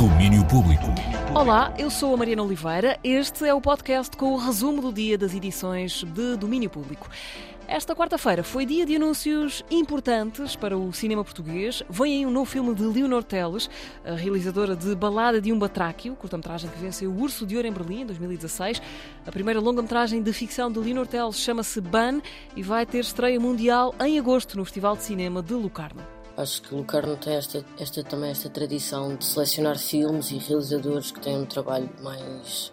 Domínio Público. Olá, eu sou a Mariana Oliveira. Este é o podcast com o resumo do dia das edições de Domínio Público. Esta quarta-feira foi dia de anúncios importantes para o cinema português. Vem aí um novo filme de Leonor Teles, a realizadora de Balada de um Batráquio, curta-metragem que venceu o Urso de Ouro em Berlim em 2016. A primeira longa-metragem de ficção de Leonor Teles chama-se Ban e vai ter estreia mundial em agosto no Festival de Cinema de Lucarno. Acho que Lucarno tem esta, esta, também esta tradição de selecionar filmes e realizadores que têm um trabalho mais.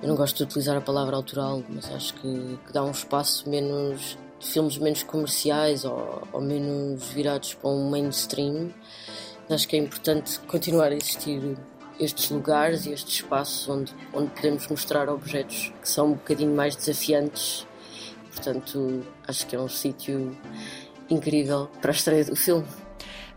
Eu não gosto de utilizar a palavra autoral, mas acho que, que dá um espaço menos. de filmes menos comerciais ou, ou menos virados para um mainstream. Acho que é importante continuar a existir estes lugares e estes espaços onde, onde podemos mostrar objetos que são um bocadinho mais desafiantes. Portanto, acho que é um sítio incrível para a estreia do filme.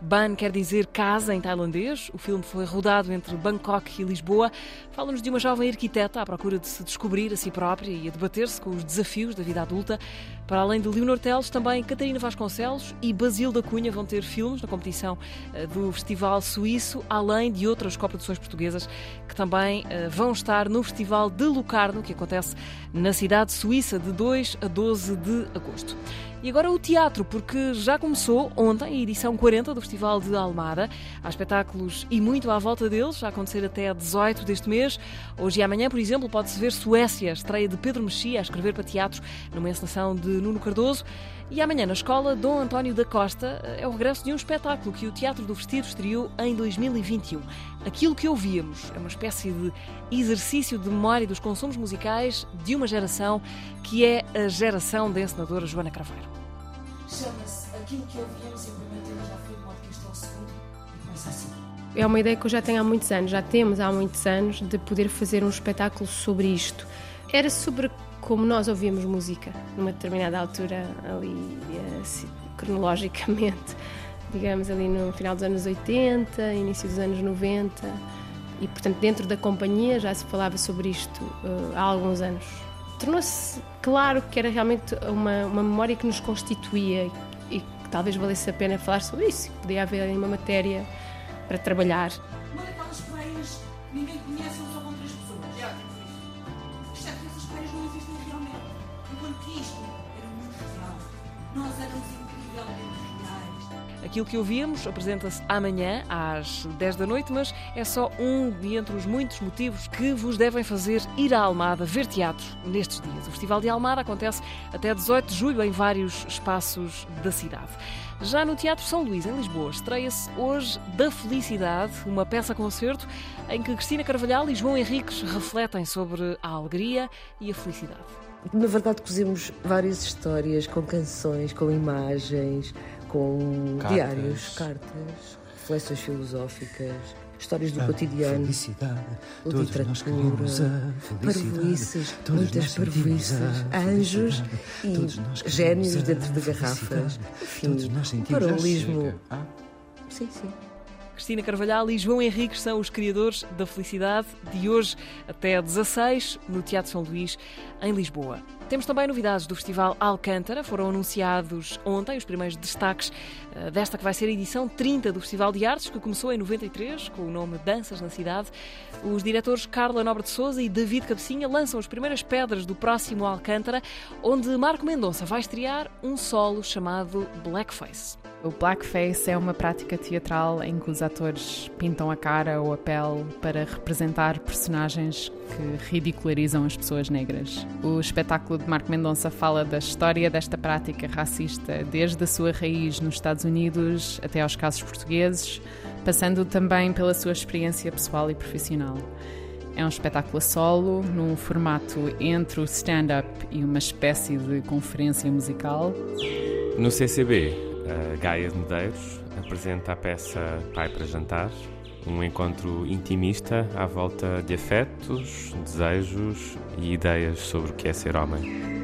Ban quer dizer casa em tailandês. O filme foi rodado entre Bangkok e Lisboa. Fala-nos de uma jovem arquiteta à procura de se descobrir a si própria e a debater-se com os desafios da vida adulta. Para além de Leonor Teles, também Catarina Vasconcelos e Basil da Cunha vão ter filmes na competição eh, do Festival Suíço, além de outras coproduções portuguesas que também eh, vão estar no Festival de Lucarno, que acontece na cidade suíça de 2 a 12 de agosto. E agora o teatro, porque já começou ontem a edição 40 do Festival de Almada. Há espetáculos e muito à volta deles, a acontecer até 18 deste mês. Hoje e amanhã, por exemplo, pode-se ver Suécia, estreia de Pedro Mexia a escrever para teatro numa encenação de Nuno Cardoso. E amanhã na escola Dom António da Costa é o regresso de um espetáculo que o Teatro do Vestido estreou em 2021. Aquilo que ouvíamos é uma espécie de exercício de memória dos consumos musicais de uma geração que é a geração da encenadora Joana Craveiro. Chama-se Aquilo que ouvíamos e o primeiro tema já foi o podcast ao segundo e começa assim. É uma ideia que eu já tenho há muitos anos, já temos há muitos anos, de poder fazer um espetáculo sobre isto. Era sobre como nós ouvíamos música, numa determinada altura, ali assim, cronologicamente, digamos ali no final dos anos 80, início dos anos 90, e portanto dentro da companhia já se falava sobre isto uh, há alguns anos. Tornou-se claro que era realmente uma, uma memória que nos constituía e que talvez valesse a pena falar sobre isso, que podia haver uma matéria para trabalhar. Uma daquelas praias ninguém conhece, só com três pessoas. Já, Exceto que essas praias não existem realmente. Enquanto que isto era muito real. Nós éramos incrivelmente. Aquilo que ouvíamos apresenta-se amanhã às 10 da noite, mas é só um de entre os muitos motivos que vos devem fazer ir à Almada ver teatro nestes dias. O Festival de Almada acontece até 18 de julho em vários espaços da cidade. Já no Teatro São Luís, em Lisboa, estreia-se hoje Da Felicidade, uma peça-concerto em que Cristina Carvalhal e João Henriques refletem sobre a alegria e a felicidade. Na verdade, cozemos várias histórias com canções, com imagens, com Cartas. diários, cartas, reflexões filosóficas, histórias do A cotidiano, Felicidade, literatura, parvoices, muitas parvoices, anjos e gênios dentro de garrafas. Enfim, Todos nós sentimos a paralelismo. Ah, Sim, sim. Cristina Carvalhal e João Henriques são os criadores da felicidade de hoje até 16 no Teatro São Luís, em Lisboa. Temos também novidades do Festival Alcântara. Foram anunciados ontem os primeiros destaques eh, desta que vai ser a edição 30 do Festival de Artes, que começou em 93 com o nome Danças na Cidade. Os diretores Carla Nobre de Souza e David Cabecinha lançam as primeiras pedras do próximo Alcântara, onde Marco Mendonça vai estrear um solo chamado Blackface. O blackface é uma prática teatral em que os atores pintam a cara ou a pele para representar personagens que ridicularizam as pessoas negras. O espetáculo Marco Mendonça fala da história desta prática racista, desde a sua raiz nos Estados Unidos até aos casos portugueses, passando também pela sua experiência pessoal e profissional. É um espetáculo a solo, num formato entre o stand-up e uma espécie de conferência musical. No CCB, a Gaia de Medeiros apresenta a peça Pai para Jantar, um encontro intimista à volta de afetos, desejos e ideias sobre o que é ser homem.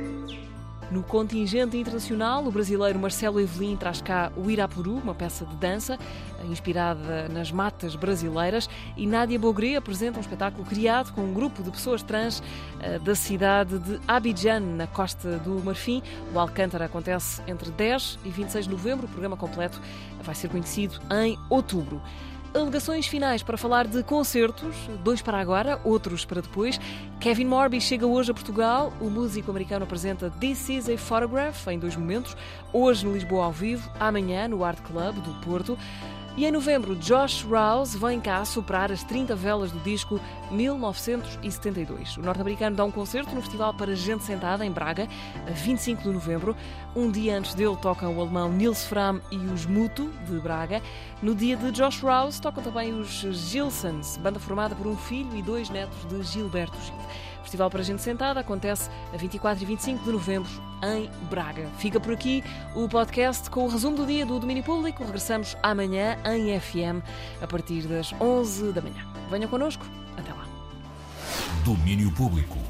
No contingente internacional, o brasileiro Marcelo Evelyn traz cá o Irapuru, uma peça de dança inspirada nas matas brasileiras, e Nádia Bogré apresenta um espetáculo criado com um grupo de pessoas trans eh, da cidade de Abidjan, na costa do Marfim. O Alcântara acontece entre 10 e 26 de novembro. O programa completo vai ser conhecido em outubro. Alegações finais para falar de concertos, dois para agora, outros para depois. Kevin Morby chega hoje a Portugal. O músico americano apresenta This is a Photograph em dois momentos, hoje no Lisboa ao vivo, amanhã no Art Club do Porto. E em novembro, Josh Rouse vem cá soprar as 30 velas do disco 1972. O norte-americano dá um concerto no Festival para Gente Sentada, em Braga, a 25 de novembro. Um dia antes dele tocam o alemão Nils Fram e os Muto, de Braga. No dia de Josh Rouse tocam também os Gilsons, banda formada por um filho e dois netos de Gilberto Gil. Festival para Gente Sentada acontece a 24 e 25 de novembro em Braga. Fica por aqui o podcast com o resumo do dia do domínio público. Regressamos amanhã em FM a partir das 11 da manhã. Venham connosco. Até lá. Domínio Público.